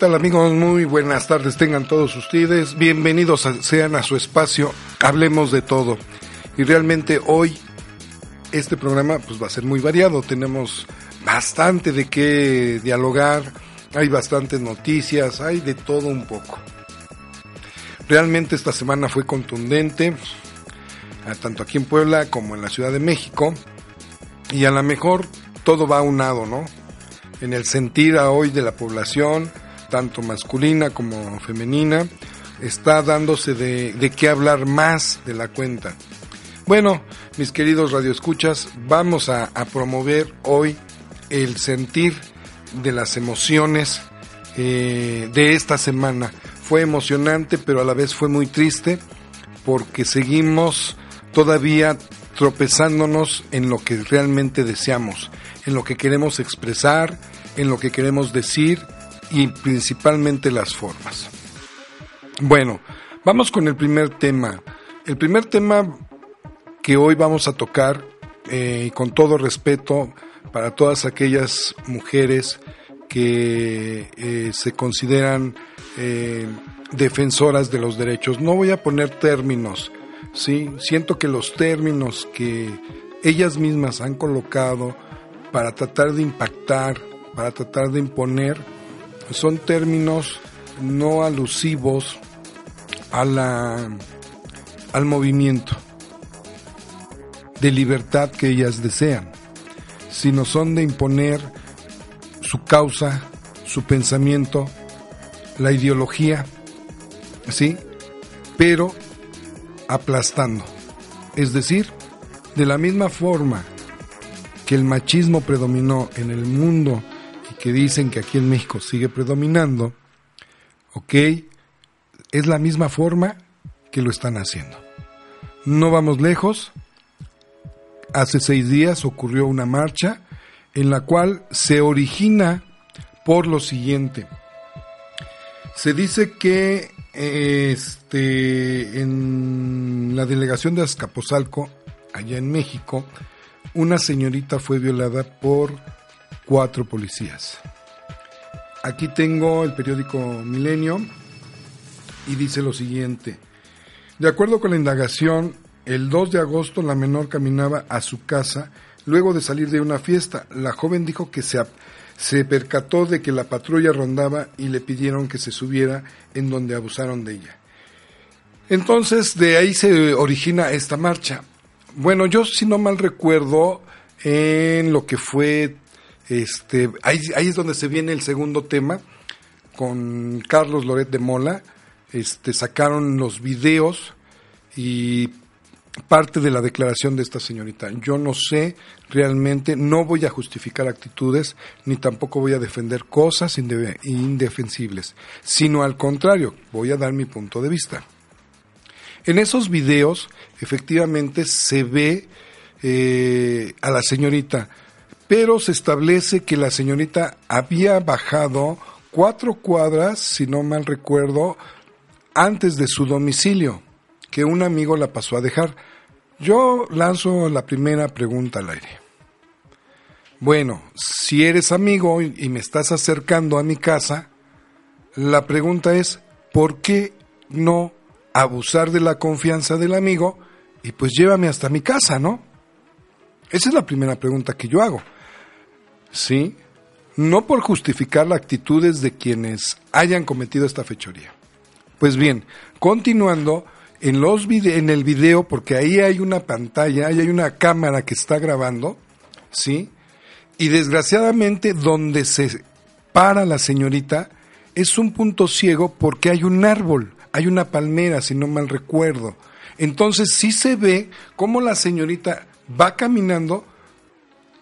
¿Qué tal amigos? Muy buenas tardes tengan todos ustedes. Bienvenidos sean a su espacio Hablemos de todo. Y realmente hoy este programa pues va a ser muy variado. Tenemos bastante de qué dialogar, hay bastantes noticias, hay de todo un poco. Realmente esta semana fue contundente, tanto aquí en Puebla como en la Ciudad de México. Y a lo mejor todo va unado, ¿no? En el sentir a hoy de la población, tanto masculina como femenina, está dándose de, de qué hablar más de la cuenta. Bueno, mis queridos radioescuchas, vamos a, promover hoy el sentir de las emociones eh, de esta semana. Fue emocionante, pero a la vez fue muy triste porque seguimos todavía tropezándonos en lo que realmente deseamos, en lo que queremos expresar, en lo que queremos decir y principalmente las formas. Bueno, vamos con el primer tema. El primer tema que hoy vamos a tocar, eh, con todo respeto para todas aquellas mujeres que eh, se consideran eh, defensoras de los derechos. No voy a poner términos, ¿sí? Siento que los términos que ellas mismas han colocado para tratar de impactar, para tratar de imponer, son términos no alusivos a la, al movimiento de libertad que ellas desean, sino son de imponer su causa, su pensamiento, la ideología, ¿sí? Pero aplastando. Es decir, de la misma forma que el machismo predominó en el mundo que dicen que aquí en México sigue predominando, ¿ok? Es la misma forma que lo están haciendo. No vamos lejos. Hace seis días ocurrió una marcha en la cual se origina por lo siguiente. Se dice que este, en la delegación de Azcapotzalco, allá en México, una señorita fue violada por cuatro policías. Aquí tengo el periódico Milenio y dice lo siguiente. De acuerdo con la indagación, el 2 de agosto la menor caminaba a su casa luego de salir de una fiesta. La joven dijo que se, se percató de que la patrulla rondaba y le pidieron que se subiera en donde abusaron de ella. Entonces de ahí se origina esta marcha. Bueno, yo si no mal recuerdo en lo que fue este ahí, es donde se viene el segundo tema con Carlos Loret de Mola, este sacaron los videos y parte de la declaración de esta señorita. Yo no sé realmente, no voy a justificar actitudes, ni tampoco voy a defender cosas indefensibles, sino al contrario, voy a dar mi punto de vista. En esos videos, efectivamente, se ve eh, a la señorita, pero se establece que la señorita había bajado cuatro cuadras, si no mal recuerdo, antes de su domicilio que un amigo la pasó a dejar. Yo lanzo la primera pregunta al aire. Bueno, si eres amigo y me estás acercando a mi casa, la pregunta es, ¿por qué no abusar de la confianza del amigo y pues llévame hasta mi casa, ¿no? Esa es la primera pregunta que yo hago. ¿Sí? No por justificar las actitudes de quienes hayan cometido esta fechoría. Pues bien, continuando, en, los en el video, porque ahí hay una pantalla, ahí hay una cámara que está grabando, ¿sí? Y desgraciadamente donde se para la señorita es un punto ciego porque hay un árbol, hay una palmera, si no mal recuerdo. Entonces sí se ve cómo la señorita va caminando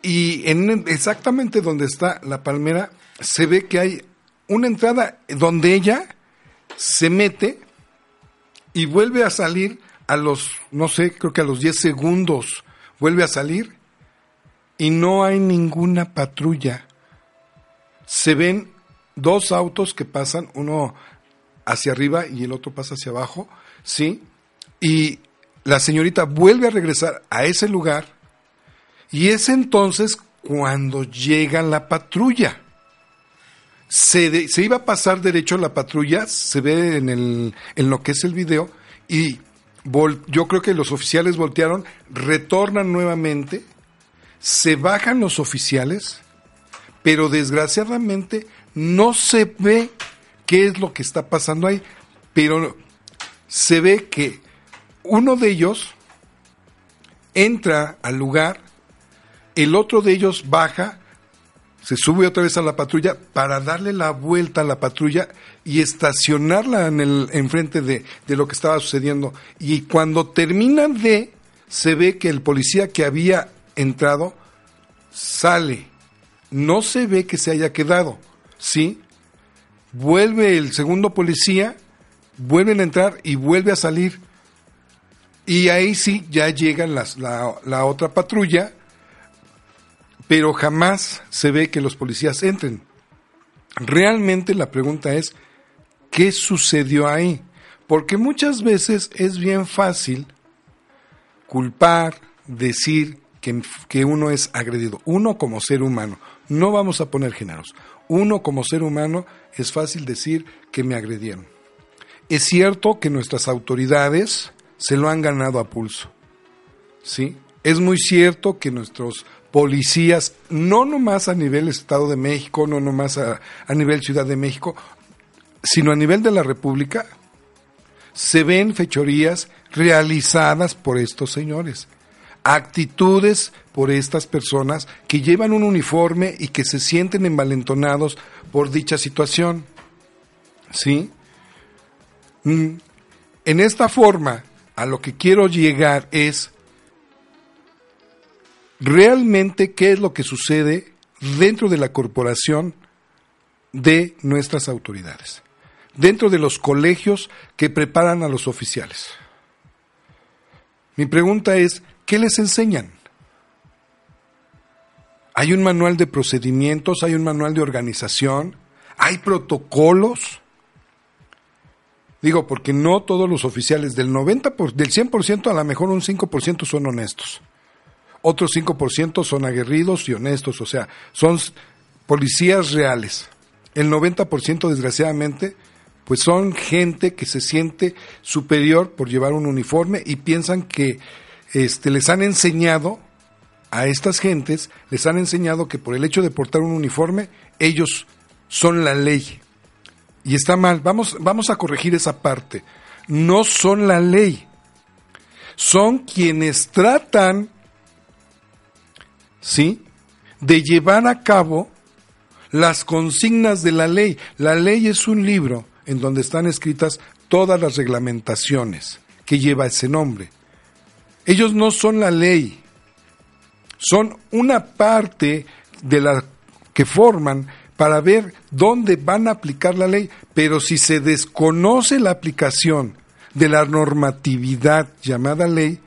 y en exactamente donde está la palmera se ve que hay una entrada donde ella se mete y vuelve a salir a los, no sé, creo que a los 10 segundos vuelve a salir y no hay ninguna patrulla. Se ven dos autos que pasan, uno hacia arriba y el otro pasa hacia abajo, ¿sí? Y la señorita vuelve a regresar a ese lugar y es entonces cuando llega la patrulla. se, iba a pasar derecho a la patrulla, se ve en, el, en lo que es el video, y yo creo que los oficiales voltearon, retornan nuevamente, se bajan los oficiales, pero desgraciadamente no se ve qué es lo que está pasando ahí, pero se ve que uno de ellos entra al lugar, el otro de ellos baja, se sube otra vez a la patrulla para darle la vuelta a la patrulla y estacionarla en el enfrente de, de lo que estaba sucediendo. Y cuando terminan de, se ve que el policía que había entrado sale. No se ve que se haya quedado, ¿sí? Vuelve el segundo policía, vuelven a entrar y vuelve a salir. Y ahí sí ya llega la, la otra patrulla pero jamás se ve que los policías entren. Realmente la pregunta es, ¿qué sucedió ahí? Porque muchas veces es bien fácil culpar, decir que, que, uno es agredido. Uno como ser humano, no vamos a poner géneros. Uno como ser humano es fácil decir que me agredieron. Es cierto que nuestras autoridades se lo han ganado a pulso. ¿Sí? Es muy cierto que nuestros policías, no nomás a nivel Estado de México, no nomás a, a nivel Ciudad de México, sino a nivel de la República, se ven fechorías realizadas por estos señores, actitudes por estas personas que llevan un uniforme y que se sienten envalentonados por dicha situación. ¿Sí? Mm, en esta forma, a lo que quiero llegar es realmente qué es lo que sucede dentro de la corporación de nuestras autoridades, dentro de los colegios que preparan a los oficiales. Mi pregunta es, ¿qué les enseñan? ¿Hay un manual de procedimientos? ¿Hay un manual de organización? ¿Hay protocolos? Digo, porque no todos los oficiales del 90 por, del 100% a lo mejor un 5% son honestos otros 5% son aguerridos y honestos, o sea, son policías reales. El 90% desgraciadamente pues son gente que se siente superior por llevar un uniforme y piensan que este, les han enseñado a estas gentes, les han enseñado que por el hecho de portar un uniforme, ellos son la ley. Y está mal, vamos, vamos a corregir esa parte. No son la ley. Son quienes tratan ¿sí? De llevar a cabo las consignas de la ley. La ley es un libro en donde están escritas todas las reglamentaciones que lleva ese nombre. Ellos no son la ley, son una parte de la que forman para ver dónde van a aplicar la ley, pero si se desconoce la aplicación de la normatividad llamada ley,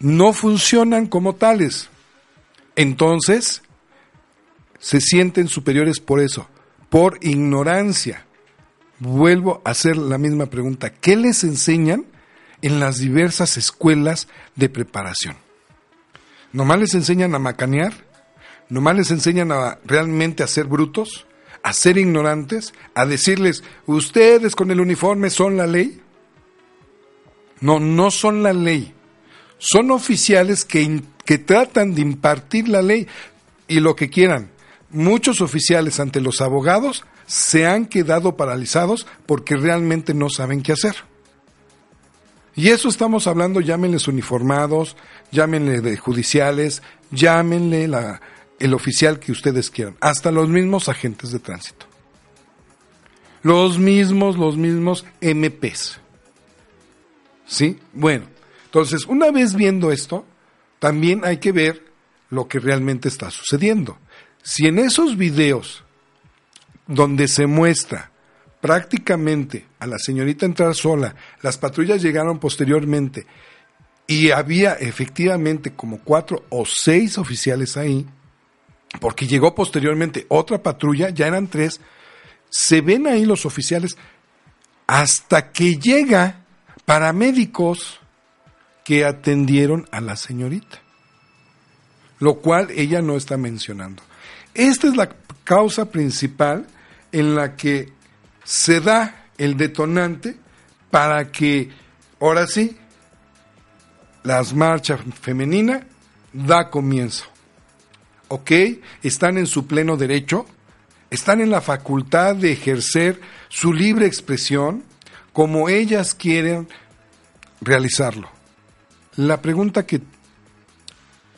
no funcionan como tales. Entonces, se sienten superiores por eso, por ignorancia. Vuelvo a hacer la misma pregunta. ¿Qué les enseñan en las diversas escuelas de preparación? ¿Nomás les enseñan a macanear? ¿Nomás les enseñan a realmente a ser brutos? ¿A ser ignorantes? ¿A decirles, ustedes con el uniforme son la ley? No, no son la ley. Son oficiales que que tratan de impartir la ley y lo que quieran. Muchos oficiales ante los abogados se han quedado paralizados porque realmente no saben qué hacer. Y eso estamos hablando, llámenles uniformados, llámenle de judiciales, llámenle el oficial que ustedes quieran, hasta los mismos agentes de tránsito. Los mismos, los mismos MPs. ¿Sí? Bueno, entonces, una vez viendo esto, también hay que ver lo que realmente está sucediendo. Si en esos videos donde se muestra prácticamente a la señorita entrar sola, las patrullas llegaron posteriormente y había efectivamente como cuatro o seis oficiales ahí, porque llegó posteriormente otra patrulla, ya eran tres, se ven ahí los oficiales hasta que llega paramédicos que atendieron a la señorita, lo cual ella no está mencionando. Esta es la causa principal en la que se da el detonante para que, ahora sí, las marchas femeninas da comienzo. ¿Ok? Están en su pleno derecho, están en la facultad de ejercer su libre expresión como ellas quieren realizarlo. La pregunta que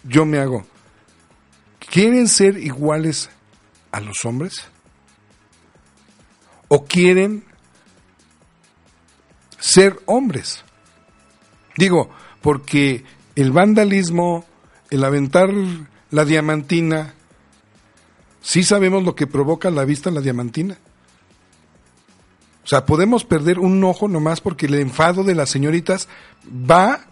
yo me hago, ¿quieren ser iguales a los hombres? ¿O quieren ser hombres? Digo, porque el vandalismo, el aventar la diamantina, sí sabemos lo que provoca la vista la diamantina. O sea, podemos perder un ojo nomás porque el enfado de las señoritas va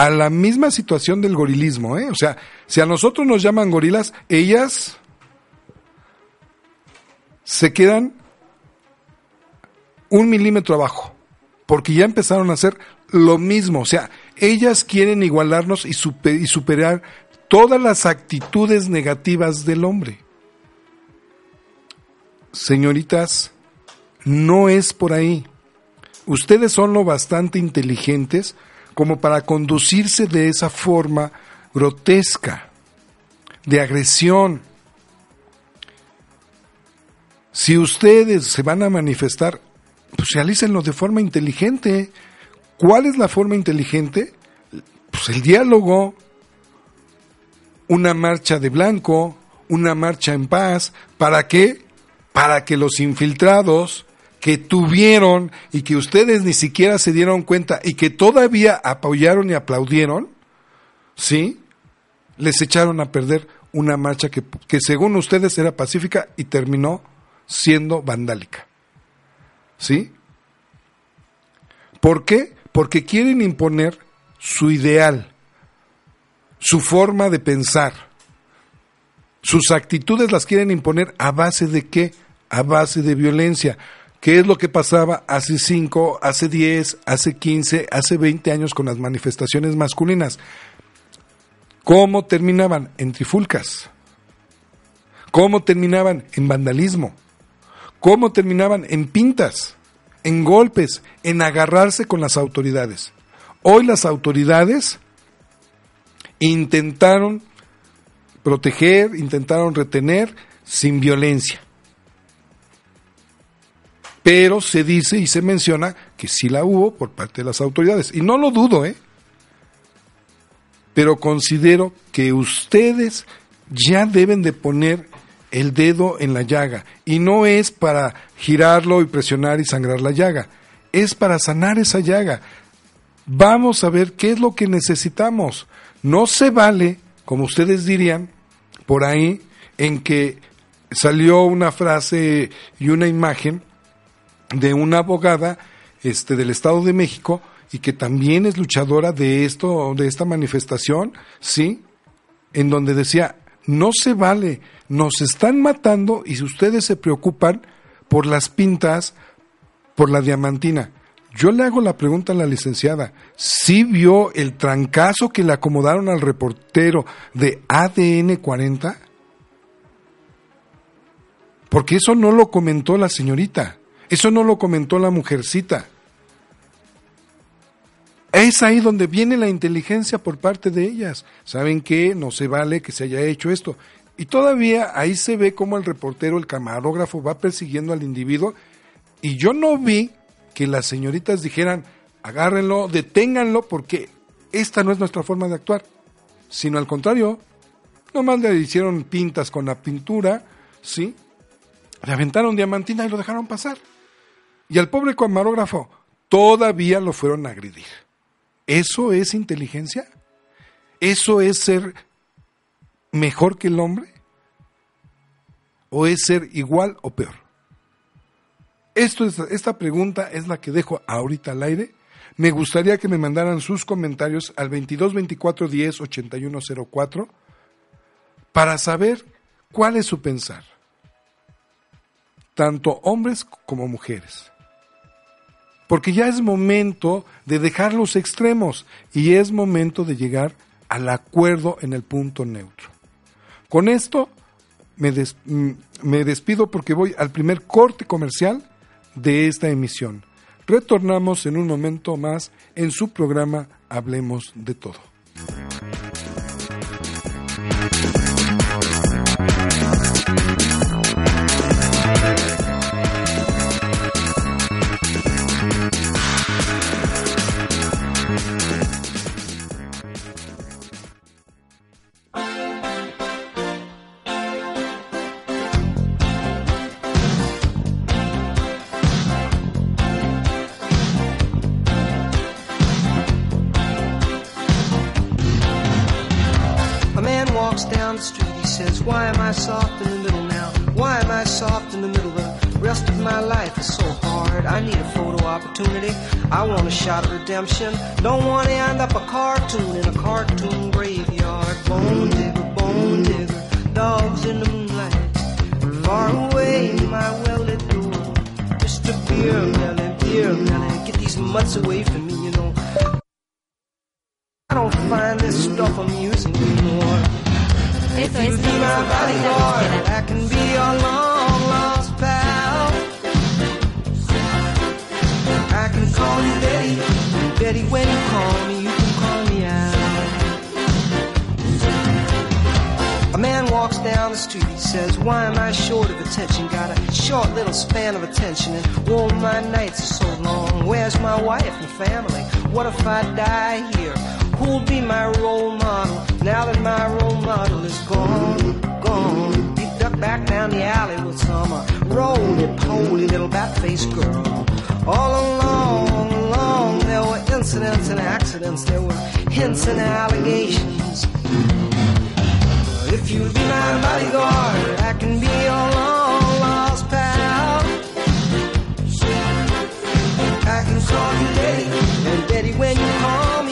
a la misma situación del gorilismo, ¿eh? O sea, si a nosotros nos llaman gorilas, ellas se quedan un milímetro abajo, porque ya empezaron a hacer lo mismo, o sea, ellas quieren igualarnos y, y superar todas las actitudes negativas del hombre. Señoritas, no es por ahí. Ustedes son lo bastante inteligentes como para conducirse de esa forma grotesca, de agresión. Si ustedes se van a manifestar, pues realícenlo de forma inteligente. ¿Cuál es la forma inteligente? Pues el diálogo, una marcha de blanco, una marcha en paz. ¿Para qué? Para que los infiltrados que tuvieron y que ustedes ni siquiera se dieron cuenta y que todavía apoyaron y aplaudieron, ¿sí? Les echaron a perder una marcha que, que según ustedes era pacífica y terminó siendo vandálica. ¿Sí? ¿Por qué? Porque quieren imponer su ideal, su forma de pensar. Sus actitudes las quieren imponer a base de qué? A base de violencia. ¿Qué es lo que pasaba hace 5, hace 10, hace 15, hace 20 años con las manifestaciones masculinas? ¿Cómo terminaban? En trifulcas. ¿Cómo terminaban? En vandalismo. ¿Cómo terminaban? En pintas, en golpes, en agarrarse con las autoridades. Hoy las autoridades intentaron proteger, intentaron retener sin violencia pero se dice y se menciona que sí la hubo por parte de las autoridades. Y no lo dudo, ¿eh? Pero considero que ustedes ya deben de poner el dedo en la llaga. Y no es para girarlo y presionar y sangrar la llaga. Es para sanar esa llaga. Vamos a ver qué es lo que necesitamos. No se vale, como ustedes dirían, por ahí, en que salió una frase y una imagen de una abogada este, del Estado de México y que también es luchadora de esto, de esta manifestación, ¿sí? En donde decía, no se vale, nos están matando y si ustedes se preocupan por las pintas, por la diamantina. Yo le hago la pregunta a la licenciada, ¿sí vio el trancazo que le acomodaron al reportero de ADN 40? Porque eso no lo comentó la señorita. Eso no lo comentó la mujercita. Es ahí donde viene la inteligencia por parte de ellas. ¿Saben qué? No se vale que se haya hecho esto. Y todavía ahí se ve cómo el reportero, el camarógrafo va persiguiendo al individuo. Y yo no vi que las señoritas dijeran, agárrenlo, deténganlo, porque esta no es nuestra forma de actuar. Sino al contrario, nomás le hicieron pintas con la pintura, ¿sí? Le aventaron diamantina y lo dejaron pasar. Y al pobre camarógrafo todavía lo fueron a agredir. ¿Eso es inteligencia? ¿Eso es ser mejor que el hombre? ¿O es ser igual o peor? Esta pregunta es la que dejo ahorita al aire. Me gustaría que me mandaran sus comentarios al 22 24 10 81 04 para saber cuál es su pensar, tanto hombres como mujeres porque ya es momento de dejar los extremos y es momento de llegar al acuerdo en el punto neutro. Con esto me, mm, me despido porque voy al primer corte comercial de esta emisión. Retornamos en un momento más en su programa Hablemos de todo. Hints and allegations. If you'd be my bodyguard, I can be your long lost pal. I can call you Betty, and Betty, when you call me,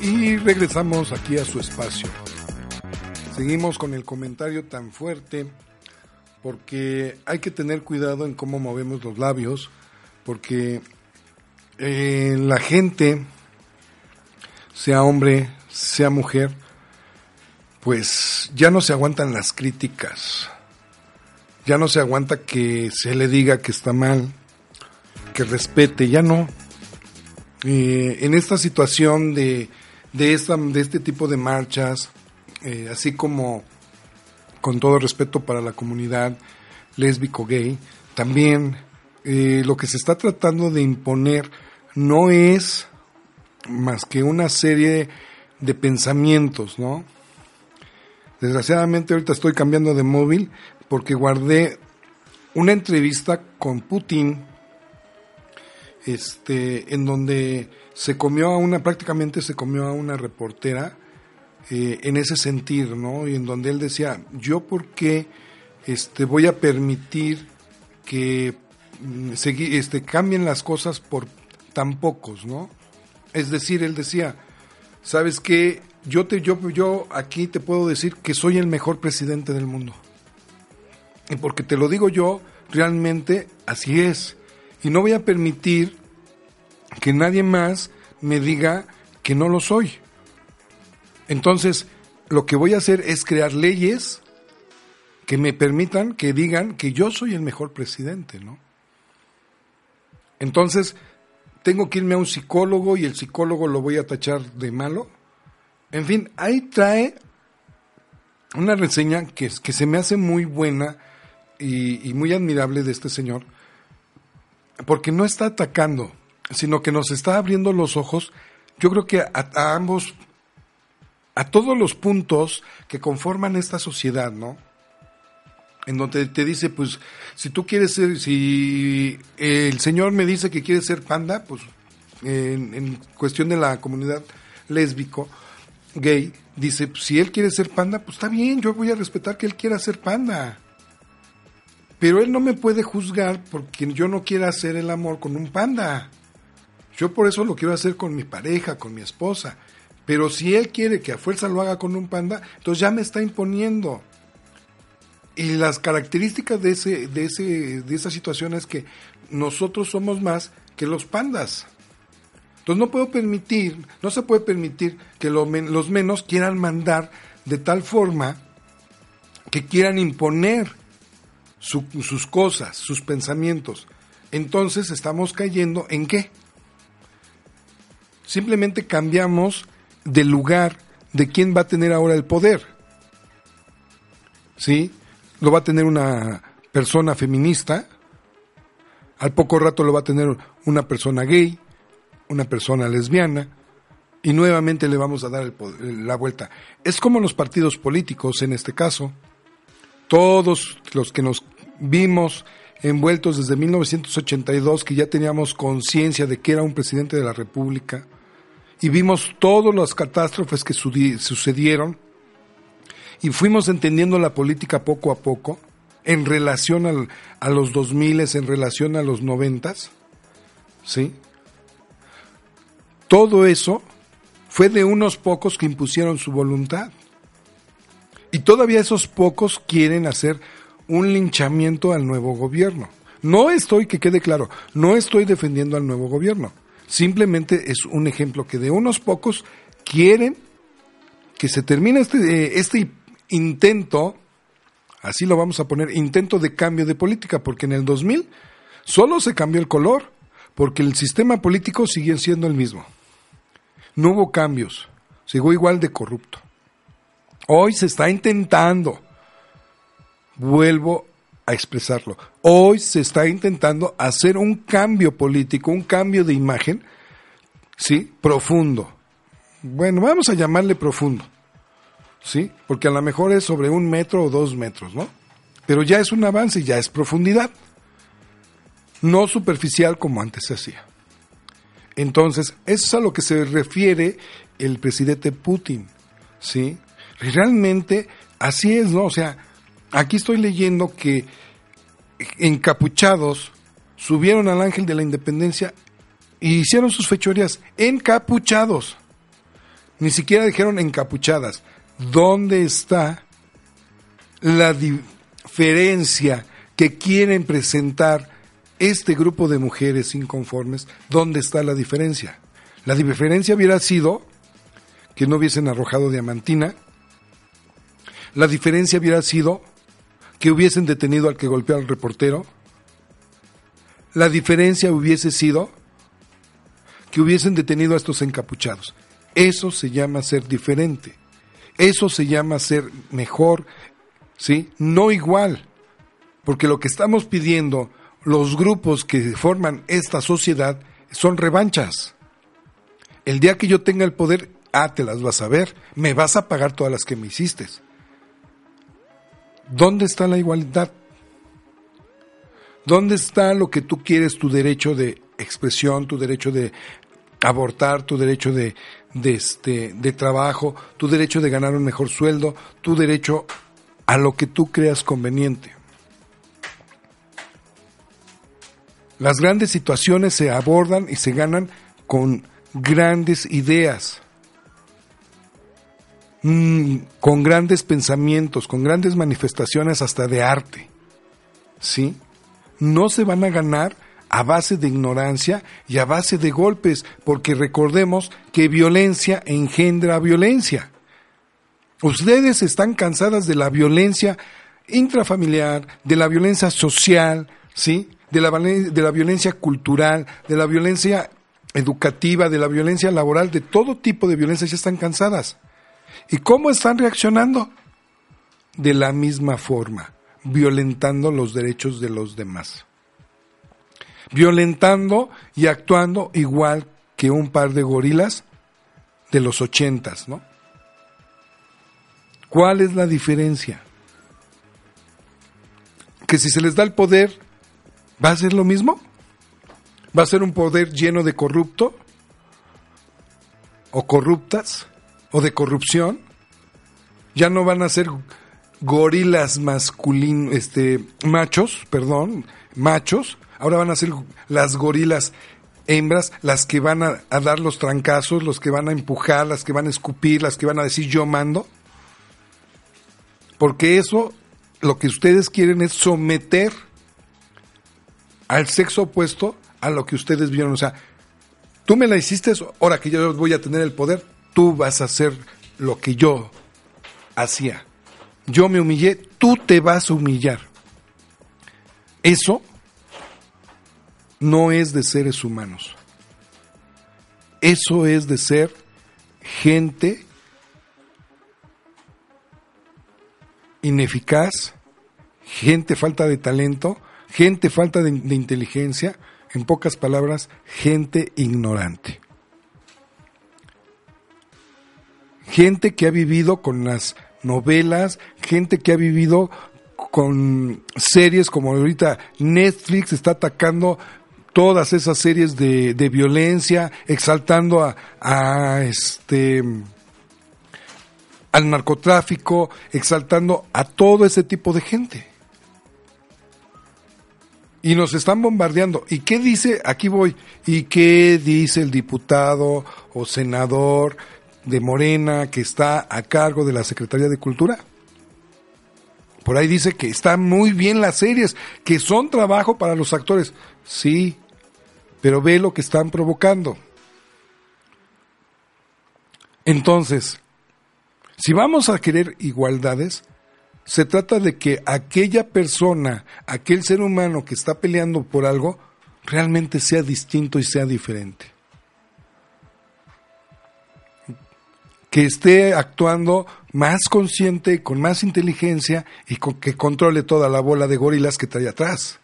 regresamos aquí a su espacio. Seguimos con el comentario tan fuerte porque hay que tener cuidado en cómo movemos los labios, porque eh, la gente, sea hombre, sea mujer, pues ya no se aguantan las críticas, ya no se aguanta que se le diga que está mal, que respete, ya no. Eh, en esta situación de, de, esta, de este tipo de marchas, eh, así como con todo respeto para la comunidad lésbico gay, también eh, lo que se está tratando de imponer no es más que una serie de pensamientos, ¿no? Desgraciadamente ahorita estoy cambiando de móvil porque guardé una entrevista con Putin, este, en donde se comió a una, prácticamente se comió a una reportera eh, en ese sentido, ¿no? Y en donde él decía, yo por qué este, voy a permitir que mm, este, cambien las cosas por tan pocos, ¿no? Es decir, él decía, ¿sabes qué? Yo, te, yo, yo aquí te puedo decir que soy el mejor presidente del mundo. Y porque te lo digo yo, realmente así es. Y no voy a permitir que nadie más me diga que no lo soy. Entonces, lo que voy a hacer es crear leyes que me permitan que digan que yo soy el mejor presidente, ¿no? Entonces, tengo que irme a un psicólogo y el psicólogo lo voy a tachar de malo. En fin, ahí trae una reseña que, se me hace muy buena y muy admirable de este señor, porque no está atacando, sino que nos está abriendo los ojos, yo creo que a ambos a todos los puntos que conforman esta sociedad, ¿no? En donde te dice, pues, si tú quieres ser, si el Señor me dice que quiere ser panda, pues, en, cuestión de la comunidad lésbico, gay, dice, pues, si él quiere ser panda, pues está bien, yo voy a respetar que él quiera ser panda. Pero él no me puede juzgar porque yo no quiera hacer el amor con un panda. Yo por eso lo quiero hacer con mi pareja, con mi esposa. Pero si él quiere que a fuerza lo haga con un panda, entonces ya me está imponiendo. Y las características de, ese, de, ese, de esa situación es que nosotros somos más que los pandas. Entonces no puedo permitir, no se puede permitir que los menos quieran mandar de tal forma que quieran imponer sus cosas, sus pensamientos. Entonces estamos cayendo en qué? Simplemente cambiamos del lugar de quién va a tener ahora el poder. ¿Sí? Lo va a tener una persona feminista, al poco rato lo va a tener una persona gay, una persona lesbiana, y nuevamente le vamos a dar la vuelta. Es como los partidos políticos en este caso. Todos los que nos vimos envueltos desde 1982, que ya teníamos conciencia de que era un presidente de la República, y vimos todas las catástrofes que sucedieron y fuimos entendiendo la política poco a poco en relación a los 2000, en relación a los 90, ¿sí? Todo eso fue de unos pocos que impusieron su voluntad. Y todavía esos pocos quieren hacer un linchamiento al nuevo gobierno. No estoy, que quede claro, no estoy defendiendo al nuevo gobierno. Simplemente es un ejemplo que de unos pocos quieren que se termine este, eh, este intento, así lo vamos a poner, intento de cambio de política, porque en el 2000 solo se cambió el color, porque el sistema político sigue siendo el mismo. No hubo cambios, sigo igual de corrupto. Hoy se está intentando, vuelvo a expresarlo. Hoy se está intentando hacer un cambio político, un cambio de imagen, ¿sí? Profundo. Bueno, vamos a llamarle profundo, ¿sí? Porque a lo mejor es sobre un metro o dos metros, ¿no? Pero ya es un avance, ya es profundidad. No superficial como antes se hacía. Entonces, eso es a lo que se refiere el presidente Putin, ¿sí? Realmente así es, ¿no? O sea, aquí estoy leyendo que encapuchados subieron al ángel de la independencia y hicieron sus fechorías encapuchados. Ni siquiera dijeron encapuchadas. ¿Dónde está la diferencia que quieren presentar este grupo de mujeres inconformes? ¿Dónde está la diferencia? La diferencia hubiera sido que no hubiesen arrojado diamantina. La diferencia hubiera sido que hubiesen detenido al que golpeó al reportero. La diferencia hubiese sido que hubiesen detenido a estos encapuchados. Eso se llama ser diferente. Eso se llama ser mejor, ¿sí? No igual. Porque lo que estamos pidiendo los grupos que forman esta sociedad son revanchas. El día que yo tenga el poder, ah, te las vas a ver, me vas a pagar todas las que me hiciste. ¿Dónde está la igualdad? ¿Dónde está lo que tú quieres, tu derecho de expresión, tu derecho de abortar, tu derecho de, de, este, de trabajo, tu derecho de ganar un mejor sueldo, tu derecho a lo que tú creas conveniente? Las grandes situaciones se abordan y se ganan con grandes ideas, mm, con grandes pensamientos, con grandes manifestaciones hasta de arte. ¿Sí? no se van a ganar a base de ignorancia y a base de golpes, porque recordemos que violencia engendra violencia. Ustedes están cansadas de la violencia intrafamiliar, de la violencia social, ¿sí? De la, de la violencia cultural, de la violencia educativa, de la violencia laboral, de todo tipo de violencia, ya están cansadas. ¿Y cómo están reaccionando? De la misma forma violentando los derechos de los demás. Violentando y actuando igual que un par de gorilas de los ochentas, ¿no? ¿Cuál es la diferencia? Que si se les da el poder, ¿va a ser lo mismo? ¿Va a ser un poder lleno de corrupto? ¿O corruptas? ¿O de corrupción? Ya no van a ser gorilas masculinos, este, machos, perdón, machos, ahora van a ser las gorilas hembras las que van a, dar los trancazos, los que van a empujar, las que van a escupir, las que van a decir yo mando. Porque eso, lo que ustedes quieren es someter al sexo opuesto a lo que ustedes vieron. O sea, tú me la hiciste, ahora que yo voy a tener el poder, tú vas a hacer lo que yo hacía yo me humillé, tú te vas a humillar. Eso no es de seres humanos. Eso es de ser gente ineficaz, gente falta de talento, gente falta de, de, inteligencia, en pocas palabras, gente ignorante. Gente que ha vivido con las novelas, gente que ha vivido con series como ahorita Netflix está atacando todas esas series de, de violencia, exaltando a, a, este al narcotráfico, exaltando a todo ese tipo de gente. Y nos están bombardeando. ¿Y qué dice? Aquí voy. ¿Y qué dice el diputado o senador de Morena que está a cargo de la Secretaría de Cultura. Por ahí dice que están muy bien las series, que son trabajo para los actores. Sí, pero ve lo que están provocando. Entonces, si vamos a querer igualdades, se trata de que aquella persona, aquel ser humano que está peleando por algo, realmente sea distinto y sea diferente. Que esté actuando más consciente, con más inteligencia y que controle toda la bola de gorilas que trae atrás.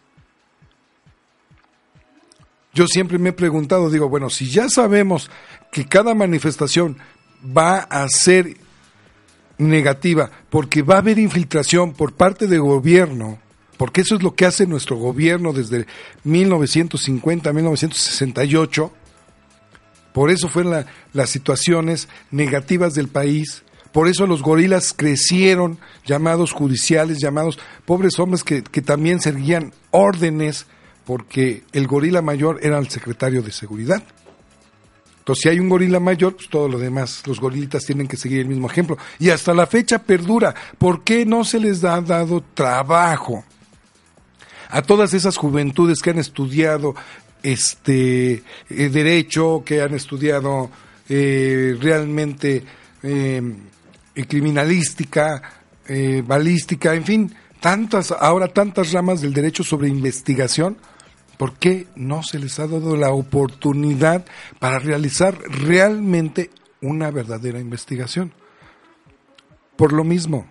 Yo siempre me he preguntado, digo, bueno, si ya sabemos que cada manifestación va a ser negativa, porque va a haber infiltración por parte del gobierno, porque eso es lo que hace nuestro gobierno desde 1950 1968, por eso fueron las situaciones negativas del país. Por eso los gorilas crecieron, llamados judiciales, llamados pobres hombres que, que también seguían órdenes, porque el gorila mayor era el secretario de seguridad. Entonces, si hay un gorila mayor, pues todo lo demás, los gorilitas tienen que seguir el mismo ejemplo. Y hasta la fecha perdura. ¿Por qué no se les ha dado trabajo a todas esas juventudes que han estudiado este eh, derecho, que han estudiado eh, realmente eh, criminalística, balística, en fin, tantas, ahora tantas ramas del derecho sobre investigación? ¿Por qué no se les ha dado la oportunidad para realizar realmente una verdadera investigación? Por lo mismo,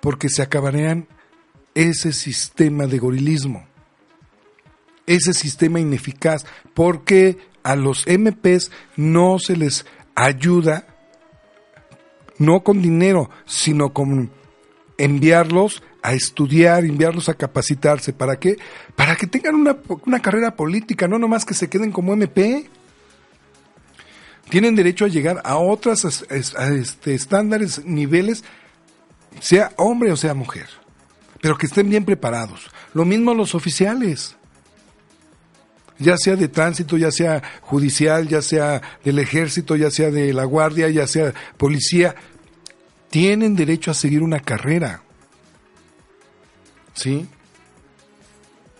porque se acabarían ese sistema de gorilismo, ese sistema ineficaz, porque a los MPs no se les ayuda, no con dinero, sino con enviarlos a estudiar, enviarlos a capacitarse. ¿Para qué? Para que tengan una, una carrera política, no nomás que se queden como MP. Tienen derecho a llegar a otros este, estándares, niveles, sea hombre o sea mujer, pero que estén bien preparados. Lo mismo los oficiales, ya sea de tránsito, ya sea judicial, ya sea del ejército, ya sea de la guardia, ya sea policía, tienen derecho a seguir una carrera. ¿sí?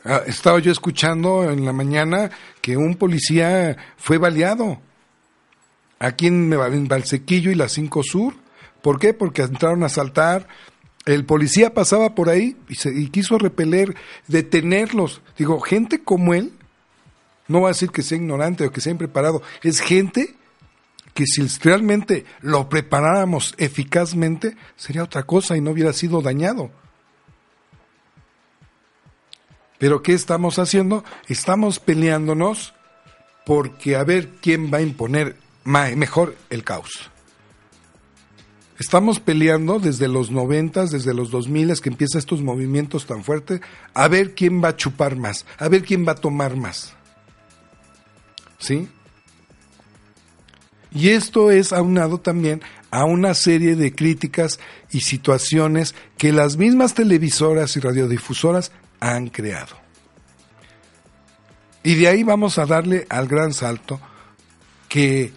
Ah, estaba yo escuchando en la mañana que un policía fue baleado aquí en, Valsequillo y la 5 Sur. ¿Por qué? Porque entraron a asaltar. El policía pasaba por ahí y, se, y quiso repeler, detenerlos. Digo, gente como él, no va a decir que sea ignorante o que sea impreparado, es gente que si realmente lo preparáramos eficazmente, sería otra cosa y no hubiera sido dañado. Pero ¿qué estamos haciendo? Estamos peleándonos porque a ver quién va a imponer mejor el caos. Estamos peleando desde los noventas, desde los dos miles que empiezan estos movimientos tan fuertes, a ver quién va a chupar más, a ver quién va a tomar más. ¿Sí? Y esto es aunado también a una serie de críticas y situaciones que las mismas televisoras y radiodifusoras han creado. Y de ahí vamos a darle al gran salto que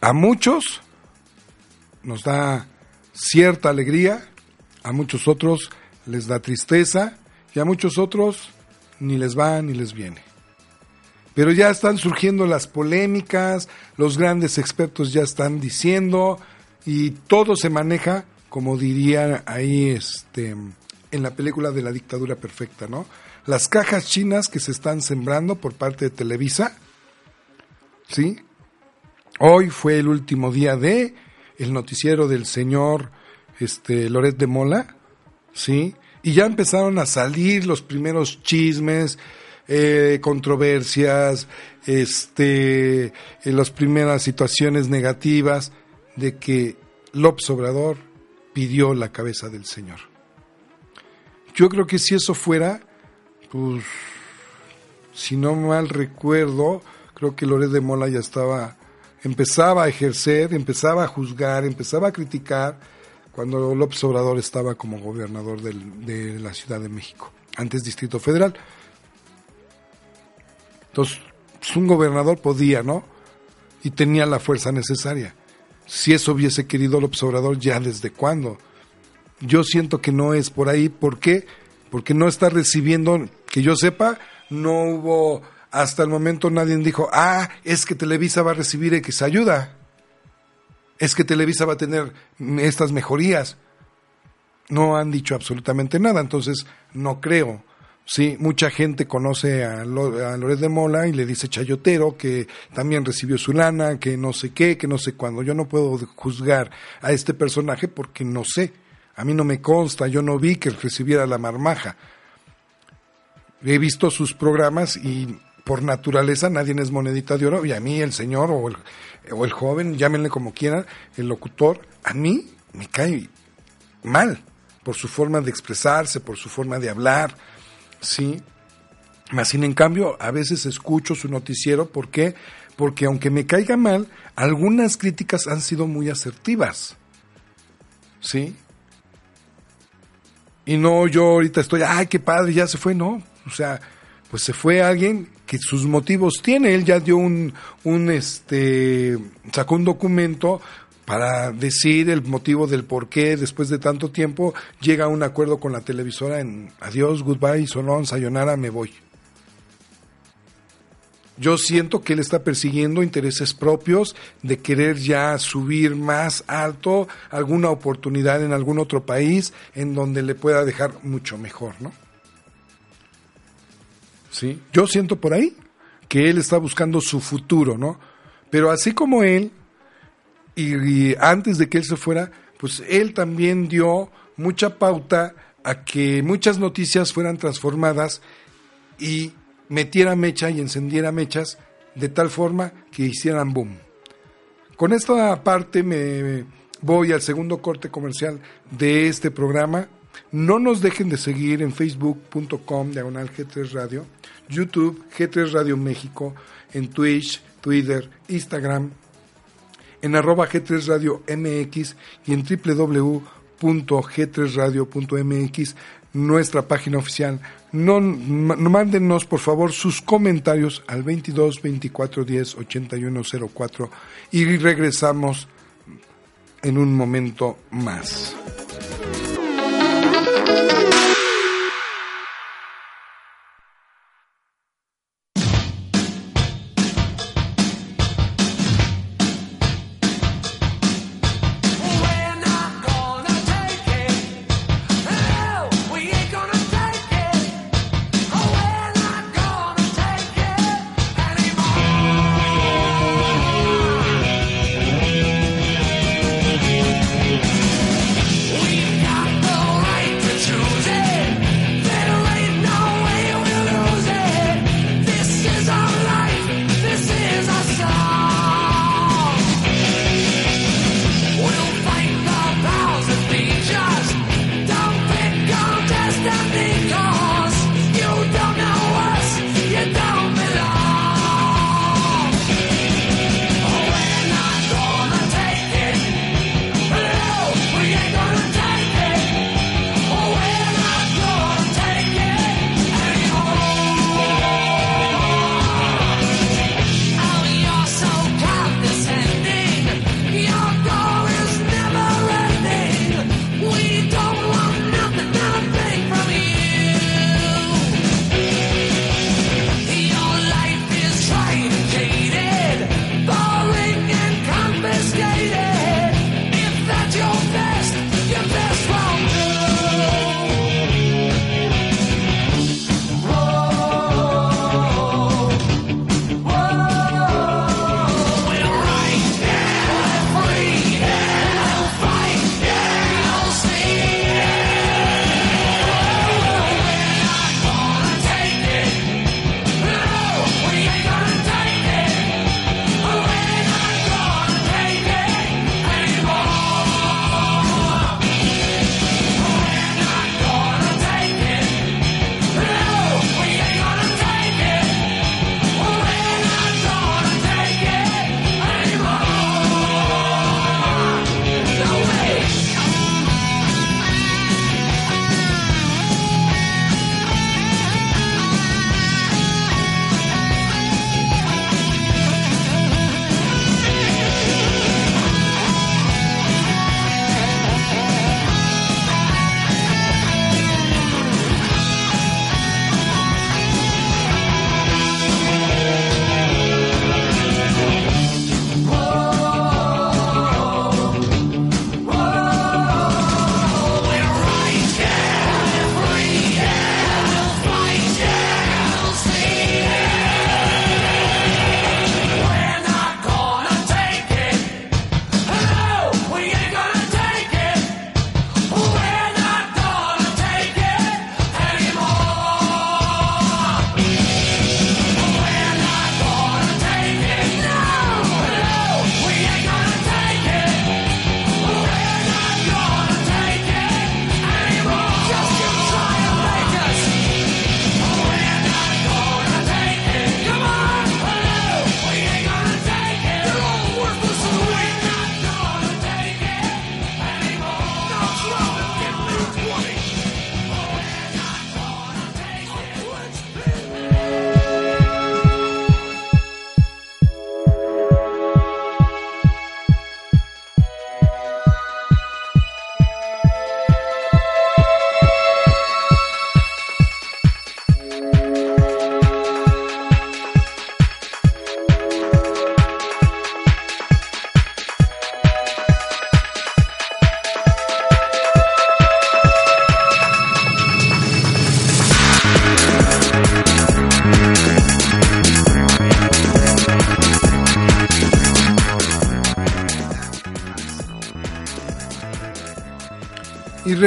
a muchos nos da cierta alegría, a muchos otros les da tristeza y a muchos otros ni les va ni les viene. Pero ya están surgiendo las polémicas, los grandes expertos ya están diciendo y todo se maneja, como diría ahí este en la película de la dictadura perfecta, ¿no? Las cajas chinas que se están sembrando por parte de Televisa, ¿sí? Hoy fue el último día de el noticiero del señor este Loret de Mola, ¿sí? Y ya empezaron a salir los primeros chismes, eh, controversias, este, eh, las primeras situaciones negativas de que López Obrador pidió la cabeza del señor. Yo creo que si eso fuera, pues, si no mal recuerdo, creo que Loret de Mola ya estaba, empezaba a ejercer, empezaba a juzgar, empezaba a criticar cuando López Obrador estaba como gobernador de la Ciudad de México, antes Distrito Federal. Entonces, pues, un gobernador podía, ¿no? Y tenía la fuerza necesaria. Si eso hubiese querido López Obrador, ya desde cuándo. Yo siento que no es por ahí. ¿Por qué? Porque no está recibiendo, que yo sepa, no hubo, hasta el momento nadie dijo, ah, es que Televisa va a recibir X ayuda. Es que Televisa va a tener estas mejorías. No han dicho absolutamente nada, entonces no creo. Sí, mucha gente conoce a, Loret de Mola y le dice chayotero que también recibió su lana, que no sé qué, que no sé cuándo. Yo no puedo juzgar a este personaje porque no sé. A mí no me consta, yo no vi que recibiera la marmaja. He visto sus programas y por naturaleza nadie es monedita de oro y a mí el señor o el, o el joven, llámenle como quieran, el locutor, a mí me cae mal por su forma de expresarse, por su forma de hablar, ¿sí? Más sin en cambio, a veces escucho su noticiero, ¿por qué? Porque aunque me caiga mal, algunas críticas han sido muy asertivas, ¿sí? Y no yo ahorita estoy, ay, qué padre, ya se fue, no. O sea, pues se fue alguien que sus motivos tiene. Él ya dio un, un este, sacó un documento para decir el motivo del por qué después de tanto tiempo llega a un acuerdo con la televisora en adiós, goodbye, solón, sayonara, me voy. Yo siento que él está persiguiendo intereses propios de querer ya subir más alto alguna oportunidad en algún otro país en donde le pueda dejar mucho mejor, ¿no? Sí, yo siento por ahí que él está buscando su futuro, ¿no? Pero así como él, y, antes de que él se fuera, pues él también dio mucha pauta a que muchas noticias fueran transformadas y metiera mecha y encendiera mechas de tal forma que hicieran boom. Con esta parte me voy al segundo corte comercial de este programa. No nos dejen de seguir en facebook.com diagonal G3 Radio, YouTube G3 Radio México, en Twitch, Twitter, Instagram, en arroba G3 Radio MX y en www.g3radio.mx, nuestra página oficial no, mándenos por favor sus comentarios al 22 24 10 81 04 y regresamos en un momento más.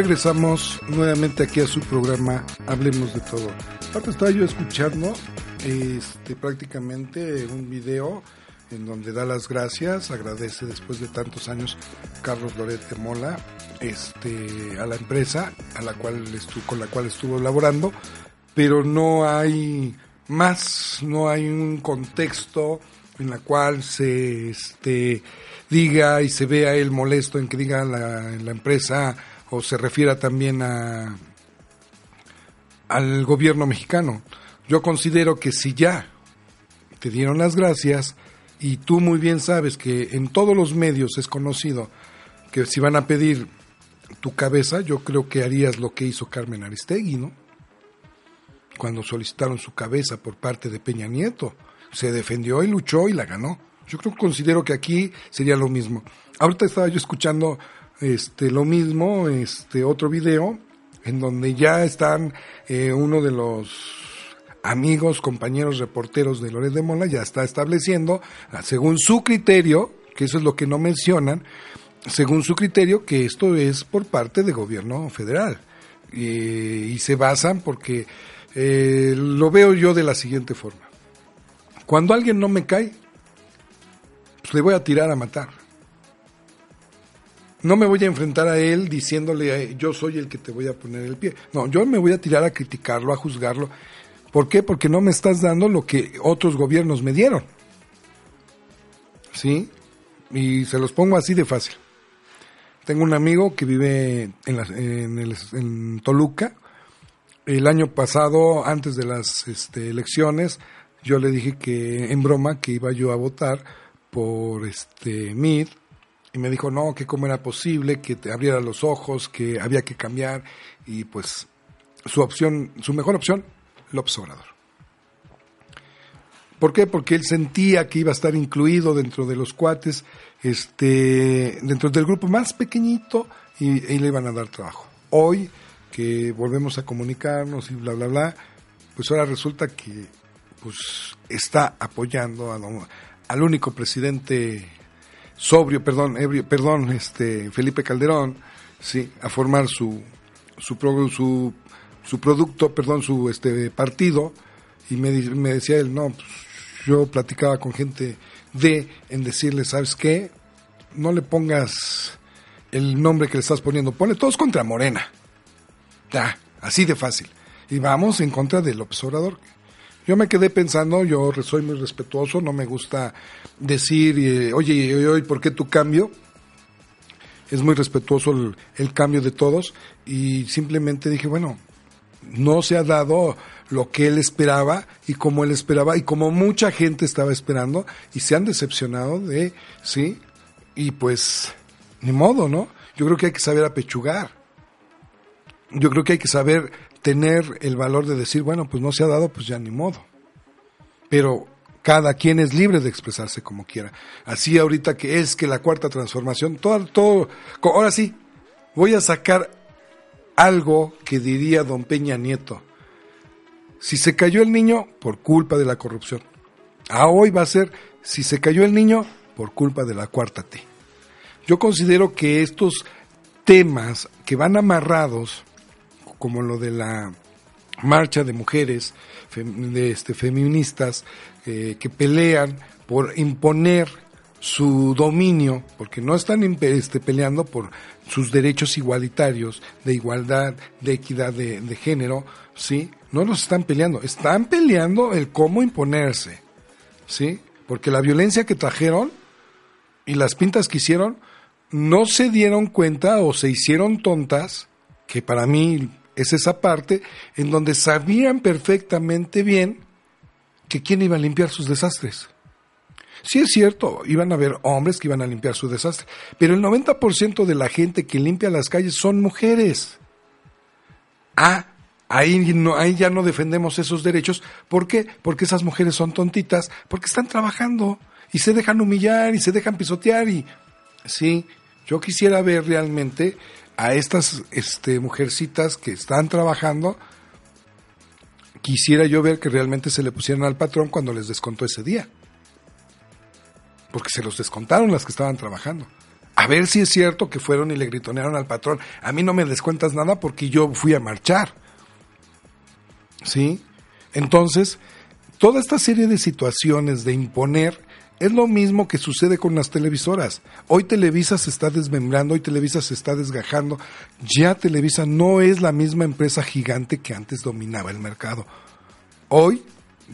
Regresamos nuevamente aquí a su programa Hablemos de todo. Aparte estaba yo escuchando este, prácticamente un video en donde da las gracias, agradece después de tantos años Carlos Lorete Mola este, a la empresa a la cual estuvo, con la cual estuvo laborando, pero no hay más, no hay un contexto en la cual se este, diga y se vea él molesto en que diga la, la empresa o se refiera también a al gobierno mexicano. Yo considero que si ya te dieron las gracias y tú muy bien sabes que en todos los medios es conocido que si van a pedir tu cabeza, yo creo que harías lo que hizo Carmen Aristegui, ¿no? Cuando solicitaron su cabeza por parte de Peña Nieto, se defendió y luchó y la ganó. Yo creo considero que aquí sería lo mismo. Ahorita estaba yo escuchando este lo mismo, este otro video en donde ya están eh, uno de los amigos, compañeros reporteros de Loret de Mola ya está estableciendo, según su criterio, que eso es lo que no mencionan, según su criterio, que esto es por parte del gobierno federal. y se basan porque eh, lo veo yo de la siguiente forma. Cuando alguien no me cae, pues le voy a tirar a matar. No me voy a enfrentar a él diciéndole yo soy el que te voy a poner el pie. No, yo me voy a tirar a criticarlo, a juzgarlo. ¿Por qué? Porque no me estás dando lo que otros gobiernos me dieron. ¿Sí? Y se los pongo así de fácil. Tengo un amigo que vive en, en, Toluca. El año pasado, antes de las este, elecciones, yo le dije que en broma que iba yo a votar por este MID y me dijo no, que cómo era posible, que te abriera los ojos, que había que cambiar y pues su opción, su mejor opción, López Obrador. ¿Por qué? Porque él sentía que iba a estar incluido dentro de los cuates este, dentro del grupo más pequeñito y, le iban a dar trabajo. Hoy que volvemos a comunicarnos y bla, bla, bla, pues ahora resulta que pues está apoyando al único presidente sobrio, perdón, ebrio, perdón, este Felipe Calderón, sí, a formar su su su, su producto, perdón, su este partido y me, me decía él, no, pues, yo platicaba con gente de en decirle, ¿sabes qué? No le pongas el nombre que le estás poniendo, ponle todos contra Morena. Ya, así de fácil. Y vamos en contra del observador. Yo me quedé pensando, yo soy muy respetuoso, no me gusta decir, eh, oye, oye, ¿por qué tu cambio? Es muy respetuoso el, el cambio de todos y simplemente dije, bueno, no se ha dado lo que él esperaba y como él esperaba y como mucha gente estaba esperando y se han decepcionado de, sí, y pues ni modo, ¿no? Yo creo que hay que saber apechugar. Yo creo que hay que saber tener el valor de decir, bueno, pues no se ha dado, pues ya ni modo. Pero cada quien es libre de expresarse como quiera. Así ahorita que es que la cuarta transformación, todo, todo, ahora sí, voy a sacar algo que diría don Peña Nieto. Si se cayó el niño, por culpa de la corrupción. A hoy va a ser, si se cayó el niño, por culpa de la cuarta T. Yo considero que estos temas que van amarrados, como lo de la marcha de mujeres, de este, feministas, eh, que pelean por imponer su dominio, porque no están este, peleando por sus derechos igualitarios, de igualdad, de equidad de, de género, ¿sí? No los están peleando, están peleando el cómo imponerse, ¿sí? Porque la violencia que trajeron y las pintas que hicieron no se dieron cuenta o se hicieron tontas, que para mí es esa parte, en donde sabían perfectamente bien que quién iba a limpiar sus desastres. Sí es cierto, iban a haber hombres que iban a limpiar su desastre, pero el 90% de la gente que limpia las calles son mujeres. Ah, ahí, no, ahí ya no defendemos esos derechos. ¿Por qué? Porque esas mujeres son tontitas, porque están trabajando y se dejan humillar y se dejan pisotear y sí, yo quisiera ver realmente a estas este, mujercitas que están trabajando, quisiera yo ver que realmente se le pusieran al patrón cuando les descontó ese día. Porque se los descontaron las que estaban trabajando. A ver si es cierto que fueron y le gritonearon al patrón. A mí no me descuentas nada porque yo fui a marchar. ¿Sí? Entonces, toda esta serie de situaciones de imponer es lo mismo que sucede con las televisoras. Hoy Televisa se está desmembrando, hoy Televisa se está desgajando. Ya Televisa no es la misma empresa gigante que antes dominaba el mercado. Hoy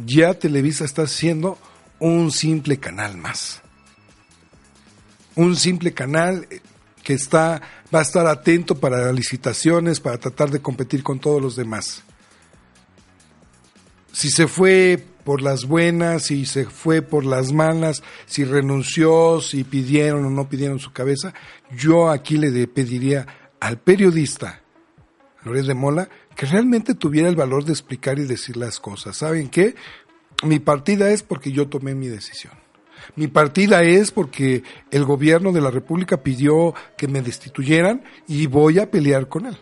ya Televisa está siendo un simple canal más. Un simple canal que está va a estar atento para licitaciones, para tratar de competir con todos los demás. Si se fue por las buenas, si se fue por las malas, si renunció, si pidieron o no pidieron su cabeza, yo aquí le pediría al periodista Loret de Mola que realmente tuviera el valor de explicar y decir las cosas. ¿Saben qué? Mi partida es porque yo tomé mi decisión. Mi partida es porque el gobierno de la República pidió que me destituyeran y voy a pelear con él.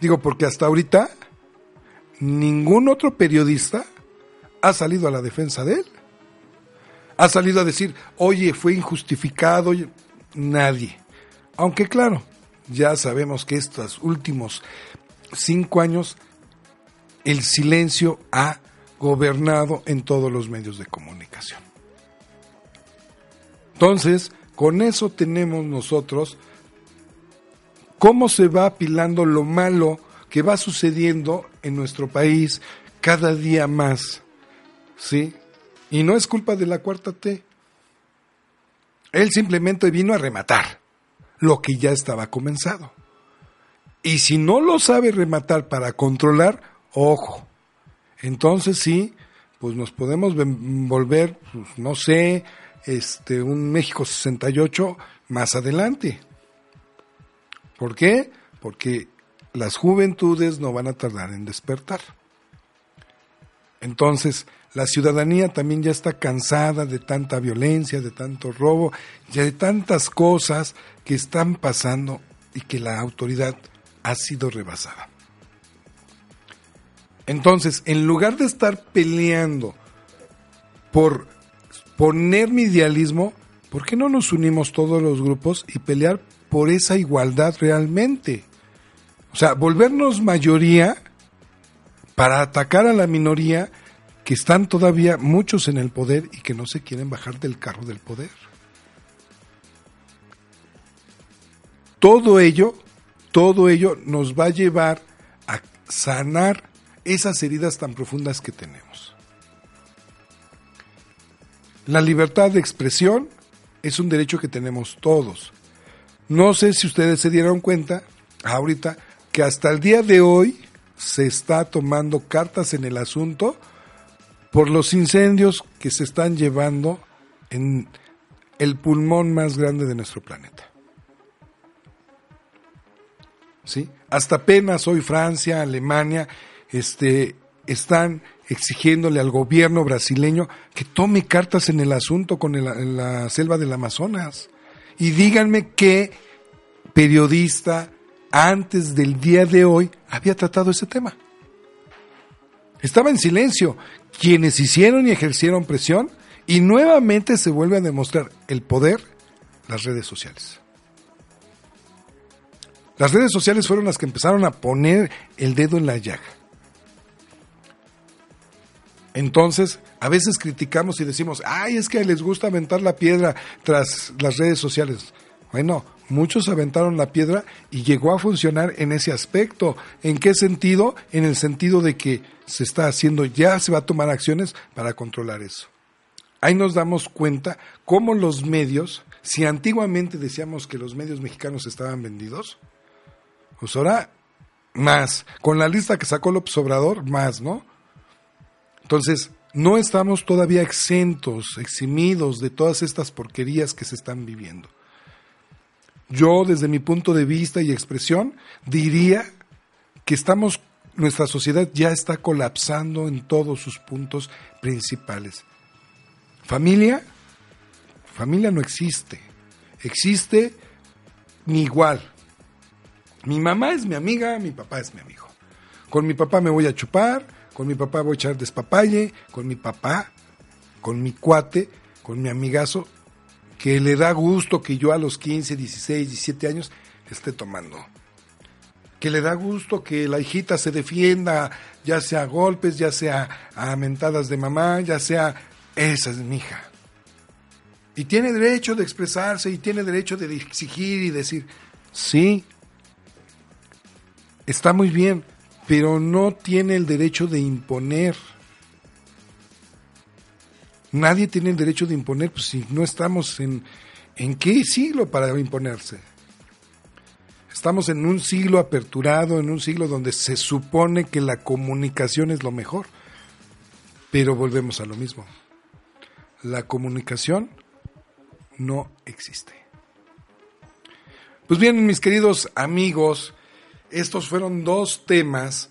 Digo, porque hasta ahorita ningún otro periodista ha salido a la defensa de él. Ha salido a decir, oye, fue injustificado. Nadie. Aunque claro, ya sabemos que estos últimos cinco años el silencio ha gobernado en todos los medios de comunicación. Entonces, con eso tenemos nosotros cómo se va apilando lo malo que va sucediendo en nuestro país cada día más. ¿Sí? Y no es culpa de la cuarta T. Él simplemente vino a rematar lo que ya estaba comenzado. Y si no lo sabe rematar para controlar, ojo. Entonces sí, pues nos podemos volver, pues, no sé, este, un México 68 más adelante. ¿Por qué? Porque las juventudes no van a tardar en despertar. Entonces, la ciudadanía también ya está cansada de tanta violencia, de tanto robo, de tantas cosas que están pasando y que la autoridad ha sido rebasada. Entonces, en lugar de estar peleando por poner mi idealismo, ¿por qué no nos unimos todos los grupos y pelear por esa igualdad realmente? O sea, volvernos mayoría para atacar a la minoría que están todavía muchos en el poder y que no se quieren bajar del carro del poder. Todo ello, todo ello nos va a llevar a sanar esas heridas tan profundas que tenemos. La libertad de expresión es un derecho que tenemos todos. No sé si ustedes se dieron cuenta ahorita que hasta el día de hoy se está tomando cartas en el asunto por los incendios que se están llevando en el pulmón más grande de nuestro planeta. ¿Sí? Hasta apenas hoy Francia, Alemania, este, están exigiéndole al gobierno brasileño que tome cartas en el asunto con la selva del Amazonas. Y díganme qué periodista antes del día de hoy había tratado ese tema. Estaba en silencio quienes hicieron y ejercieron presión y nuevamente se vuelve a demostrar el poder las redes sociales. Las redes sociales fueron las que empezaron a poner el dedo en la llaga. Entonces, a veces criticamos y decimos, ay, es que les gusta aventar la piedra tras las redes sociales. Bueno, muchos aventaron la piedra y llegó a funcionar en ese aspecto. ¿En qué sentido? En el sentido de que se está haciendo, ya se va a tomar acciones para controlar eso. Ahí nos damos cuenta cómo los medios, si antiguamente decíamos que los medios mexicanos estaban vendidos, pues ahora más. Con la lista que sacó López Obrador, más, ¿no? Entonces, no estamos todavía exentos, eximidos de todas estas porquerías que se están viviendo. Yo, desde mi punto de vista y expresión, diría que estamos, nuestra sociedad ya está colapsando en todos sus puntos principales. Familia, familia no existe. Existe mi igual. Mi mamá es mi amiga, mi papá es mi amigo. Con mi papá me voy a chupar, con mi papá voy a echar despapalle, con mi papá, con mi cuate, con mi amigazo, que le da gusto que yo a los 15, 16, 17 años esté tomando. Que le da gusto que la hijita se defienda, ya sea a golpes, ya sea a mentadas de mamá, ya sea... Esa es mi hija. Y tiene derecho de expresarse y tiene derecho de exigir y decir, sí, está muy bien, pero no tiene el derecho de imponer. Nadie tiene el derecho de imponer, pues si no estamos en, ¿en qué siglo para imponerse? Estamos en un siglo aperturado, en un siglo donde se supone que la comunicación es lo mejor, pero volvemos a lo mismo. La comunicación no existe. Pues bien, mis queridos amigos, estos fueron dos temas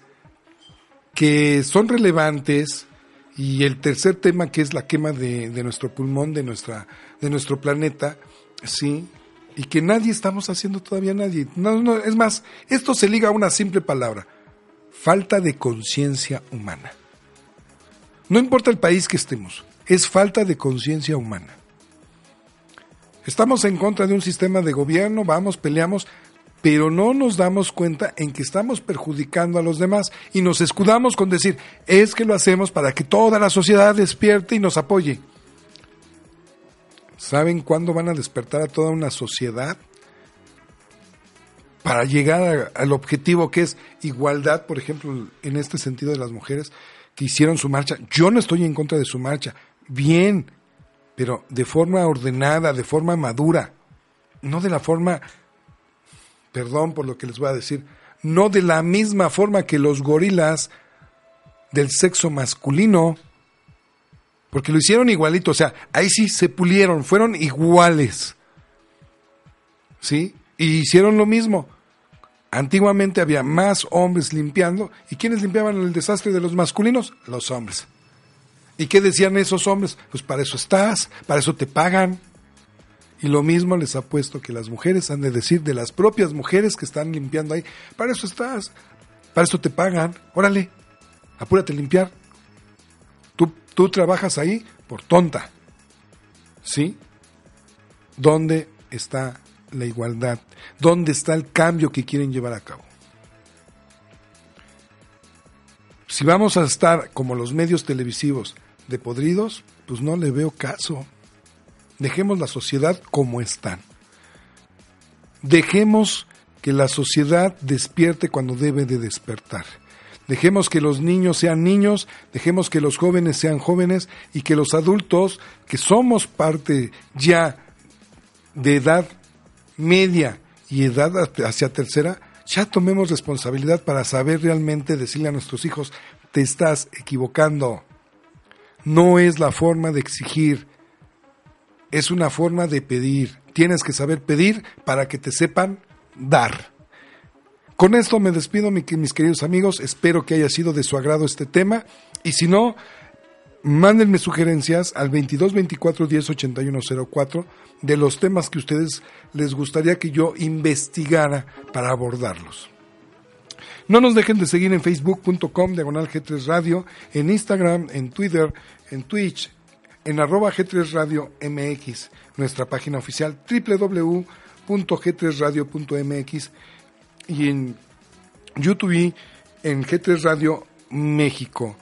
que son relevantes y el tercer tema que es la quema de, nuestro pulmón, de, nuestra, de nuestro planeta, sí, y que nadie estamos haciendo todavía nadie. No, no, es más, esto se liga a una simple palabra, falta de conciencia humana. No importa el país que estemos, es falta de conciencia humana. Estamos en contra de un sistema de gobierno, vamos, peleamos, pero no nos damos cuenta en que estamos perjudicando a los demás y nos escudamos con decir, es que lo hacemos para que toda la sociedad despierte y nos apoye. ¿Saben cuándo van a despertar a toda una sociedad? Para llegar al objetivo que es igualdad, por ejemplo, en este sentido de las mujeres que hicieron su marcha. Yo no estoy en contra de su marcha. Bien, pero de forma ordenada, de forma madura, no de la forma perdón por lo que les voy a decir, no de la misma forma que los gorilas del sexo masculino, porque lo hicieron igualito, o sea, ahí sí se pulieron, fueron iguales. ¿Sí? Y hicieron lo mismo. Antiguamente había más hombres limpiando, ¿y quiénes limpiaban el desastre de los masculinos? Los hombres. ¿Y qué decían esos hombres? Pues para eso estás, para eso te pagan. Y lo mismo les ha puesto que las mujeres han de decir de las propias mujeres que están limpiando ahí, para eso estás, para eso te pagan, órale, apúrate a limpiar. Tú, tú trabajas ahí por tonta. ¿Sí? ¿Dónde está la igualdad? ¿Dónde está el cambio que quieren llevar a cabo? Si vamos a estar como los medios televisivos de podridos, pues no le veo caso. Dejemos la sociedad como está. Dejemos que la sociedad despierte cuando debe de despertar. Dejemos que los niños sean niños, dejemos que los jóvenes sean jóvenes y que los adultos, que somos parte ya de edad media y edad hacia tercera, ya tomemos responsabilidad para saber realmente decirle a nuestros hijos, te estás equivocando. No es la forma de exigir, es una forma de pedir. Tienes que saber pedir para que te sepan dar. Con esto me despido, mis queridos amigos. Espero que haya sido de su agrado este tema. Y si no, mándenme sugerencias al 22 24 10 81 04 de los temas que ustedes les gustaría que yo investigara para abordarlos. No nos dejen de seguir en facebook.com diagonal G3 Radio, en Instagram, en Twitter, en Twitch, en arroba G3 Radio MX, nuestra página oficial www.g3radio.mx y en YouTube en G3 Radio México.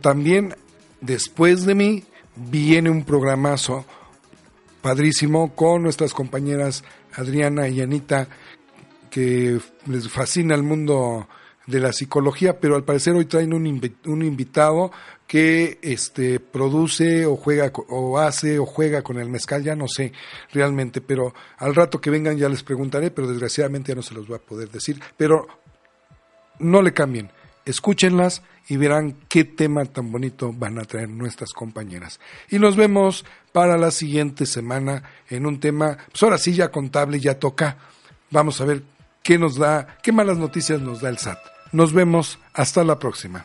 También después de mí viene un programazo padrísimo con nuestras compañeras Adriana y Anita que les fascina el mundo de la psicología, pero al parecer hoy traen un, un invitado que este produce o juega o hace o juega con el mezcal, ya no sé realmente, pero al rato que vengan ya les preguntaré, pero desgraciadamente ya no se los voy a poder decir, pero no le cambien, escúchenlas y verán qué tema tan bonito van a traer nuestras compañeras. Y nos vemos para la siguiente semana en un tema, pues ahora sí ya contable, ya toca. Vamos a ver qué nos da, qué malas noticias nos da el SAT. Nos vemos, hasta la próxima.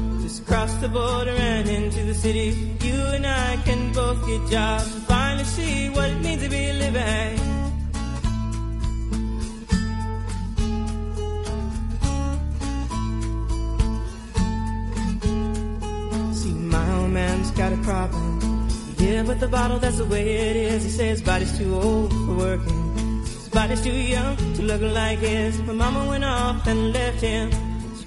Just cross the border and into the city. You and I can both get jobs and finally see what it means to be living. See, my old man's got a problem. Yeah, but the bottle, that's the way it is. He says body's too old for working. His body's too young to look like his. My mama went off and left him.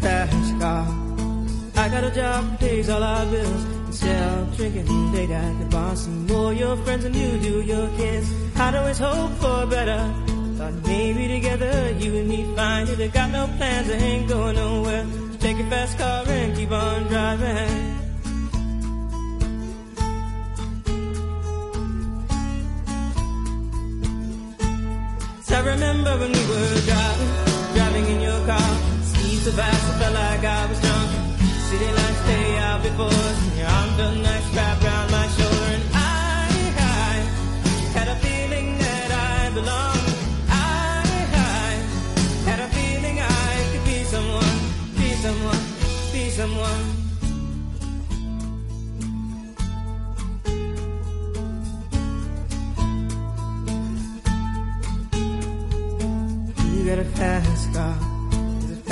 fast car. I got a job pays all our bills. Instead of drinking late at the bar, some more your friends than you do your kids. I'd always hope for better. Thought maybe together you and me find it. I got no plans, I ain't going nowhere. So take your fast car and keep on driving. I remember when we were driving. Speed so felt like I was drunk. City lights stay out before and your arm felt nice wrapped around my shoulder. And I, I had a feeling that I belonged. I, I had a feeling I could be someone, be someone, be someone. You got a fast car.